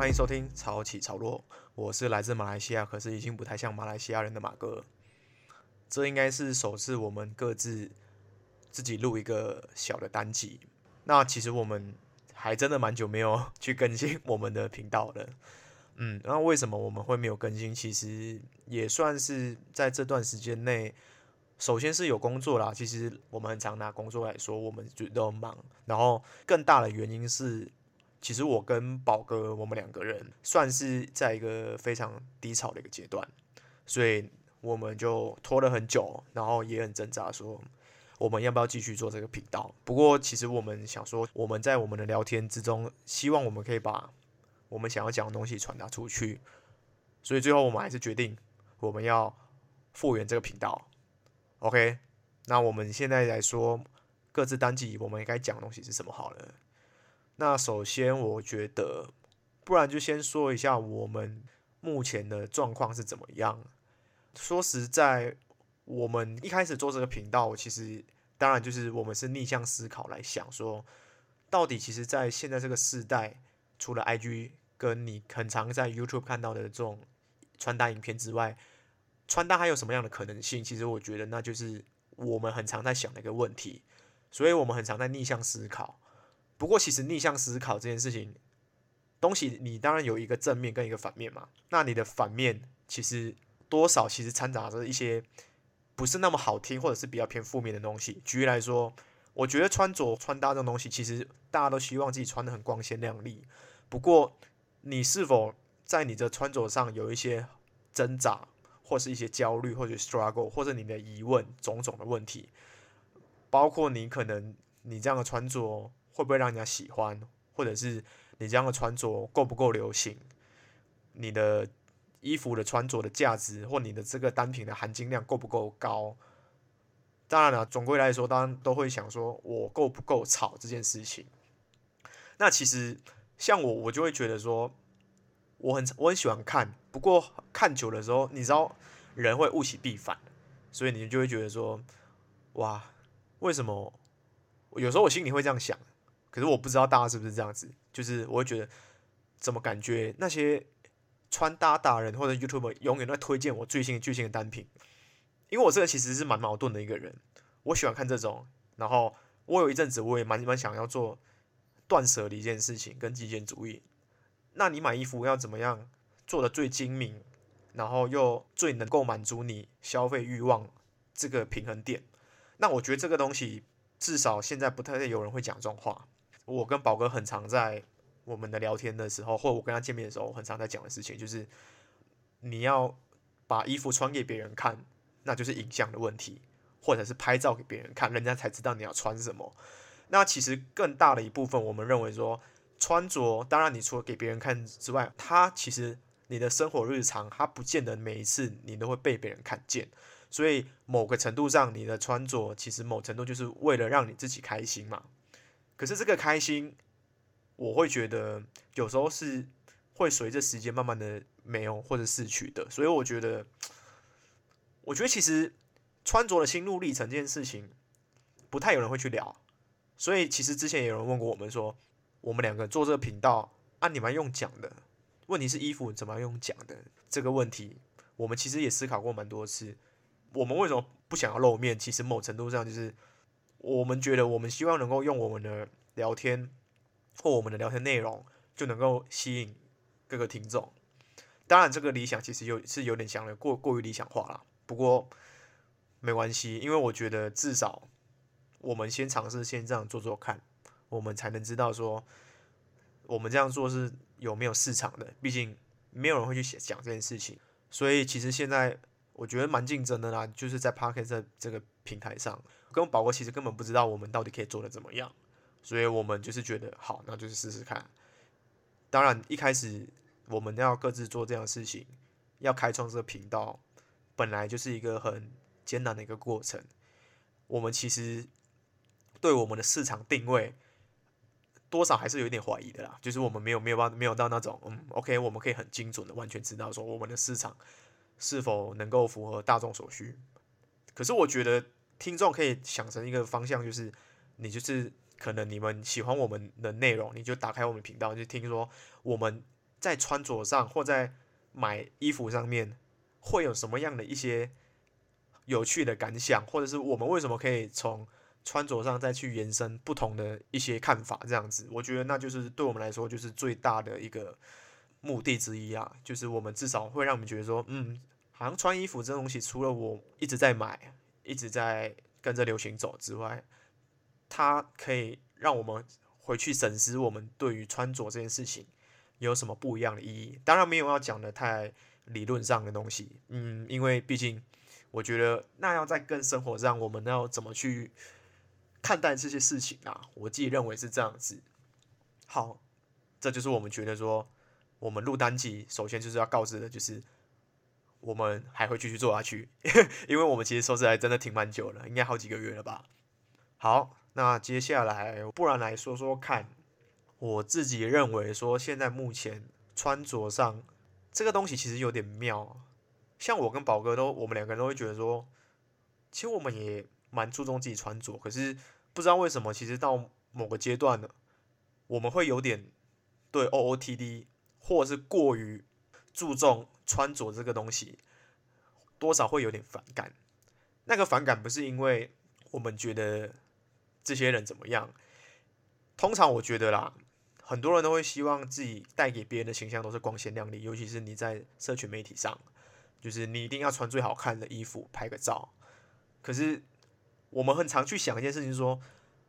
欢迎收听潮起潮落，我是来自马来西亚，可是已经不太像马来西亚人的马哥。这应该是首次我们各自自己录一个小的单集。那其实我们还真的蛮久没有 去更新我们的频道了。嗯，那为什么我们会没有更新？其实也算是在这段时间内，首先是有工作啦。其实我们很常拿工作来说，我们就都忙。然后更大的原因是，其实我跟宝哥我们两个人算是在一个非常低潮的一个阶段，所以我们就拖了很久，然后也很挣扎，说我们要不要继续做这个频道。不过其实我们想说，我们在我们的聊天之中，希望我们可以把我们想要讲的东西传达出去，所以最后我们还是决定我们要复原这个频道。OK，那我们现在来说各自单集我们应该讲的东西是什么好了。那首先我觉得，不然就先说一下我们目前的状况是怎么样。说实在，我们一开始做这个频道，其实当然就是我们是逆向思考来想说，到底其实在现在这个时代，除了 IG。跟你很常在 YouTube 看到的这种穿搭影片之外，穿搭还有什么样的可能性？其实我觉得那就是我们很常在想的一个问题，所以我们很常在逆向思考。不过其实逆向思考这件事情，东西你当然有一个正面跟一个反面嘛。那你的反面其实多少其实掺杂着一些不是那么好听或者是比较偏负面的东西。举例来说，我觉得穿着穿搭这种东西，其实大家都希望自己穿的很光鲜亮丽，不过。你是否在你的穿着上有一些挣扎，或是一些焦虑，或者 struggle，或者你的疑问，种种的问题，包括你可能你这样的穿着会不会让人家喜欢，或者是你这样的穿着够不够流行，你的衣服的穿着的价值，或你的这个单品的含金量够不够高？当然了，总归来说，当然都会想说我够不够潮这件事情。那其实。像我，我就会觉得说，我很我很喜欢看，不过看久的时候，你知道人会物极必反，所以你就会觉得说，哇，为什么？有时候我心里会这样想，可是我不知道大家是不是这样子，就是我会觉得，怎么感觉那些穿搭达人或者 YouTube 永远在推荐我最新最新的单品，因为我这个其实是蛮矛盾的一个人，我喜欢看这种，然后我有一阵子我也蛮蛮想要做。断舍离一件事情跟极简主义，那你买衣服要怎么样做的最精明，然后又最能够满足你消费欲望这个平衡点？那我觉得这个东西至少现在不太有人会讲这种话。我跟宝哥很常在我们的聊天的时候，或我跟他见面的时候，很常在讲的事情就是，你要把衣服穿给别人看，那就是影像的问题，或者是拍照给别人看，人家才知道你要穿什么。那其实更大的一部分，我们认为说穿着，当然你除了给别人看之外，它其实你的生活日常，它不见得每一次你都会被别人看见。所以某个程度上，你的穿着其实某程度就是为了让你自己开心嘛。可是这个开心，我会觉得有时候是会随着时间慢慢的没有或者逝去的。所以我觉得，我觉得其实穿着的心路历程这件事情，不太有人会去聊。所以其实之前有人问过我们说，我们两个做这个频道，按你们用讲的，问题是衣服怎么用讲的这个问题，我们其实也思考过蛮多次。我们为什么不想要露面？其实某程度上就是，我们觉得我们希望能够用我们的聊天或我们的聊天内容，就能够吸引各个听众。当然，这个理想其实有是有点想的过过于理想化了。不过没关系，因为我觉得至少。我们先尝试先这样做做看，我们才能知道说我们这样做是有没有市场的。毕竟没有人会去讲这件事情，所以其实现在我觉得蛮竞争的啦。就是在 p a r k e t 这个平台上，跟宝哥其实根本不知道我们到底可以做的怎么样，所以我们就是觉得好，那就是试试看。当然一开始我们要各自做这样的事情，要开创这个频道，本来就是一个很艰难的一个过程。我们其实。对我们的市场定位，多少还是有一点怀疑的啦。就是我们没有没有办没有到那种嗯，OK，我们可以很精准的完全知道说我们的市场是否能够符合大众所需。可是我觉得听众可以想成一个方向，就是你就是可能你们喜欢我们的内容，你就打开我们频道，就听说我们在穿着上或在买衣服上面会有什么样的一些有趣的感想，或者是我们为什么可以从穿着上再去延伸不同的一些看法，这样子，我觉得那就是对我们来说就是最大的一个目的之一啊，就是我们至少会让我们觉得说，嗯，好像穿衣服这东西，除了我一直在买，一直在跟着流行走之外，它可以让我们回去审视我们对于穿着这件事情有什么不一样的意义。当然没有要讲的太理论上的东西，嗯，因为毕竟我觉得那要在跟生活上，我们要怎么去看待这些事情啊？我自己认为是这样子。好，这就是我们觉得说，我们录单集首先就是要告知的，就是我们还会继续做下去，因为我们其实说实在真的挺蛮久了，应该好几个月了吧。好。那接下来，不然来说说看，我自己认为说，现在目前穿着上这个东西其实有点妙。像我跟宝哥都，我们两个人都会觉得说，其实我们也蛮注重自己穿着，可是不知道为什么，其实到某个阶段呢，我们会有点对 OOTD 或是过于注重穿着这个东西，多少会有点反感。那个反感不是因为我们觉得。这些人怎么样？通常我觉得啦，很多人都会希望自己带给别人的形象都是光鲜亮丽，尤其是你在社群媒体上，就是你一定要穿最好看的衣服拍个照。可是我们很常去想一件事情，说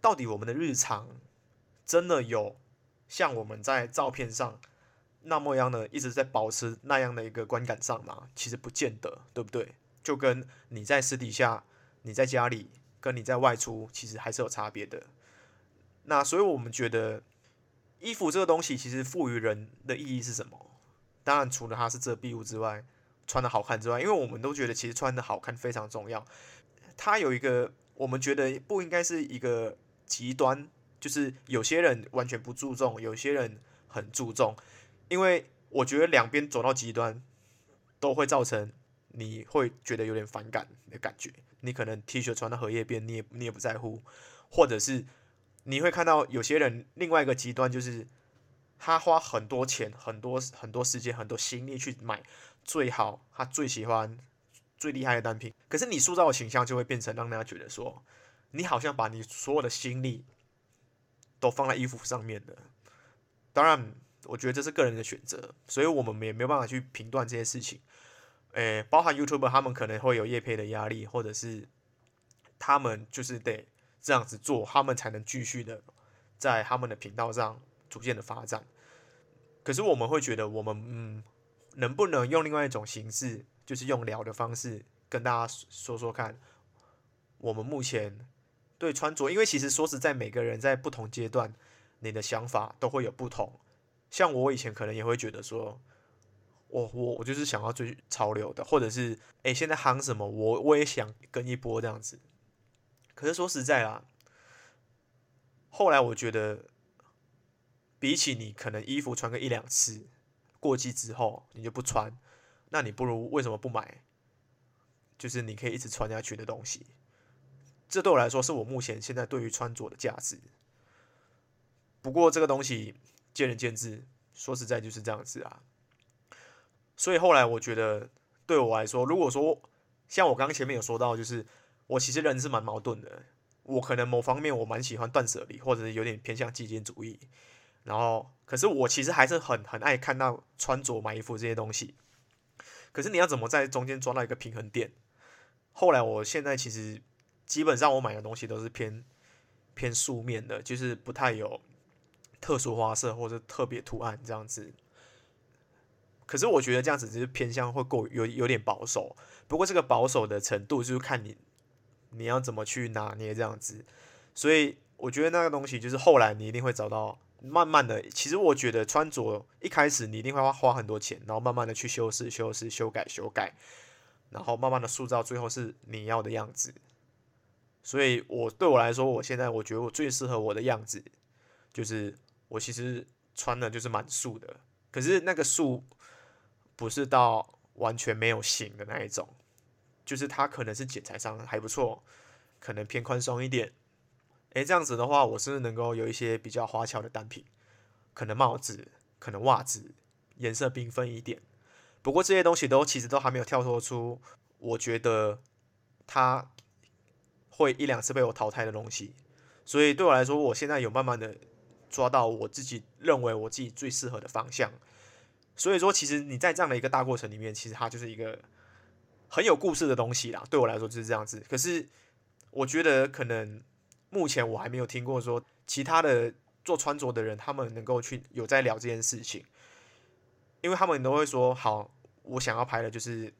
到底我们的日常真的有像我们在照片上那么样呢一直在保持那样的一个观感上吗？其实不见得，对不对？就跟你在私底下，你在家里。跟你在外出其实还是有差别的。那所以我们觉得衣服这个东西其实赋予人的意义是什么？当然除了它是遮蔽物之外，穿的好看之外，因为我们都觉得其实穿的好看非常重要。它有一个我们觉得不应该是一个极端，就是有些人完全不注重，有些人很注重。因为我觉得两边走到极端都会造成你会觉得有点反感的感觉。你可能 T 恤穿到荷叶边，你也你也不在乎，或者是你会看到有些人另外一个极端，就是他花很多钱、很多很多时间、很多心力去买最好、他最喜欢、最厉害的单品，可是你塑造的形象就会变成让大家觉得说，你好像把你所有的心力都放在衣服上面的。当然，我觉得这是个人的选择，所以我们也没有办法去评断这些事情。诶，包含 YouTube，他们可能会有业配的压力，或者是他们就是得这样子做，他们才能继续的在他们的频道上逐渐的发展。可是我们会觉得，我们嗯，能不能用另外一种形式，就是用聊的方式跟大家说说看，我们目前对穿着，因为其实说实在，每个人在不同阶段，你的想法都会有不同。像我以前可能也会觉得说。我我我就是想要追潮流的，或者是诶，现在夯什么，我我也想跟一波这样子。可是说实在啦，后来我觉得，比起你可能衣服穿个一两次，过季之后你就不穿，那你不如为什么不买？就是你可以一直穿下去的东西。这对我来说是我目前现在对于穿着的价值。不过这个东西见仁见智，说实在就是这样子啊。所以后来我觉得，对我来说，如果说像我刚刚前面有说到，就是我其实人是蛮矛盾的。我可能某方面我蛮喜欢断舍离，或者是有点偏向极简主义。然后，可是我其实还是很很爱看到穿着、买衣服这些东西。可是你要怎么在中间抓到一个平衡点？后来我现在其实基本上我买的东西都是偏偏素面的，就是不太有特殊花色或者特别图案这样子。可是我觉得这样子只是偏向会够有有点保守，不过这个保守的程度就是看你你要怎么去拿捏这样子，所以我觉得那个东西就是后来你一定会找到，慢慢的，其实我觉得穿着一开始你一定会花花很多钱，然后慢慢的去修饰、修饰、修改、修改，然后慢慢的塑造最后是你要的样子。所以我对我来说，我现在我觉得我最适合我的样子，就是我其实穿的就是蛮素的，可是那个素。不是到完全没有型的那一种，就是它可能是剪裁上还不错，可能偏宽松一点，诶，这样子的话，我是不是能够有一些比较花俏的单品，可能帽子，可能袜子，颜色缤纷一点。不过这些东西都其实都还没有跳脱出，我觉得它会一两次被我淘汰的东西。所以对我来说，我现在有慢慢的抓到我自己认为我自己最适合的方向。所以说，其实你在这样的一个大过程里面，其实它就是一个很有故事的东西啦。对我来说就是这样子。可是我觉得可能。目前我还没有听过说其他的做穿着的人，他们能够去有在聊这件事情，因为他们都会说好，我想要拍的就是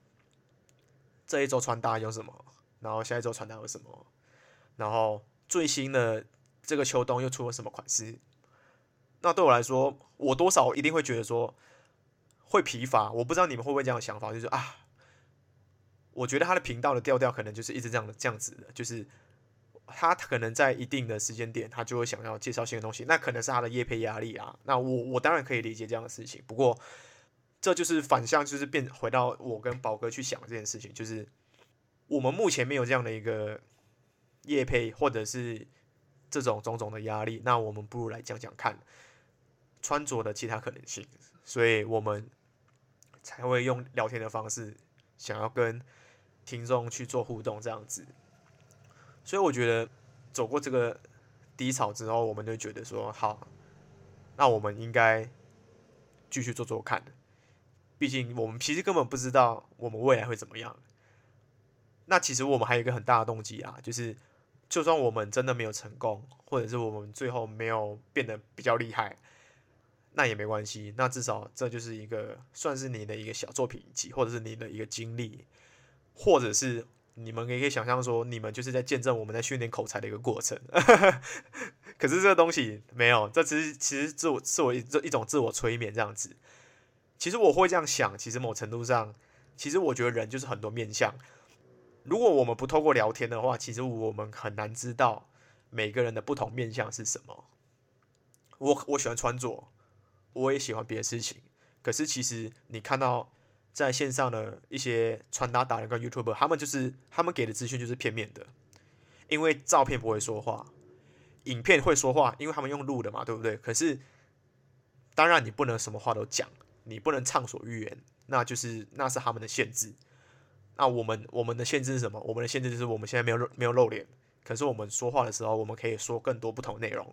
这一周穿搭有什么，然后下一周穿搭有什么，然后最新的这个秋冬又出了什么款式。那对我来说，我多少一定会觉得说会疲乏。我不知道你们会不会这样的想法，就是啊，我觉得他的频道的调调可能就是一直这样的这样子的，就是。他可能在一定的时间点，他就会想要介绍新的东西，那可能是他的业配压力啊。那我我当然可以理解这样的事情，不过这就是反向，就是变回到我跟宝哥去想这件事情，就是我们目前没有这样的一个业配或者是这种种种的压力，那我们不如来讲讲看穿着的其他可能性，所以我们才会用聊天的方式，想要跟听众去做互动，这样子。所以我觉得走过这个低潮之后，我们就觉得说好，那我们应该继续做做看。毕竟我们其实根本不知道我们未来会怎么样。那其实我们还有一个很大的动机啊，就是就算我们真的没有成功，或者是我们最后没有变得比较厉害，那也没关系。那至少这就是一个算是你的一个小作品集，或者是你的一个经历，或者是。你们也可以想象说，你们就是在见证我们在训练口才的一个过程。可是这个东西没有，这只是其实自我自我一一种自我催眠这样子。其实我会这样想，其实某程度上，其实我觉得人就是很多面相。如果我们不透过聊天的话，其实我们很难知道每个人的不同面相是什么。我我喜欢穿着，我也喜欢别的事情。可是其实你看到。在线上的一些穿搭达人跟 YouTuber，他们就是他们给的资讯就是片面的，因为照片不会说话，影片会说话，因为他们用录的嘛，对不对？可是当然你不能什么话都讲，你不能畅所欲言，那就是那是他们的限制。那我们我们的限制是什么？我们的限制就是我们现在没有没有露脸，可是我们说话的时候，我们可以说更多不同内容。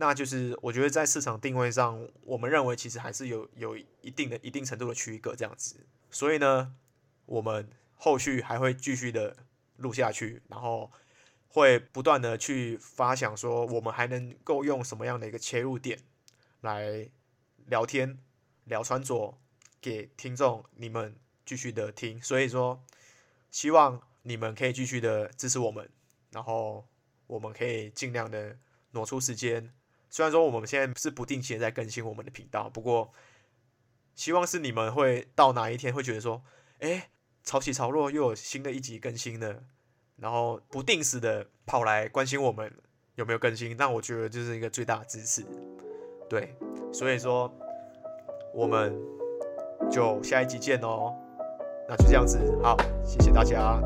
那就是我觉得在市场定位上，我们认为其实还是有有一定的一定程度的区隔这样子。所以呢，我们后续还会继续的录下去，然后会不断的去发想说，我们还能够用什么样的一个切入点来聊天、聊穿着，给听众你们继续的听。所以说，希望你们可以继续的支持我们，然后我们可以尽量的挪出时间。虽然说我们现在是不定期的在更新我们的频道，不过希望是你们会到哪一天会觉得说，哎，潮起潮落又有新的一集更新了，然后不定时的跑来关心我们有没有更新，那我觉得就是一个最大的支持。对，所以说我们就下一集见哦，那就这样子，好，谢谢大家。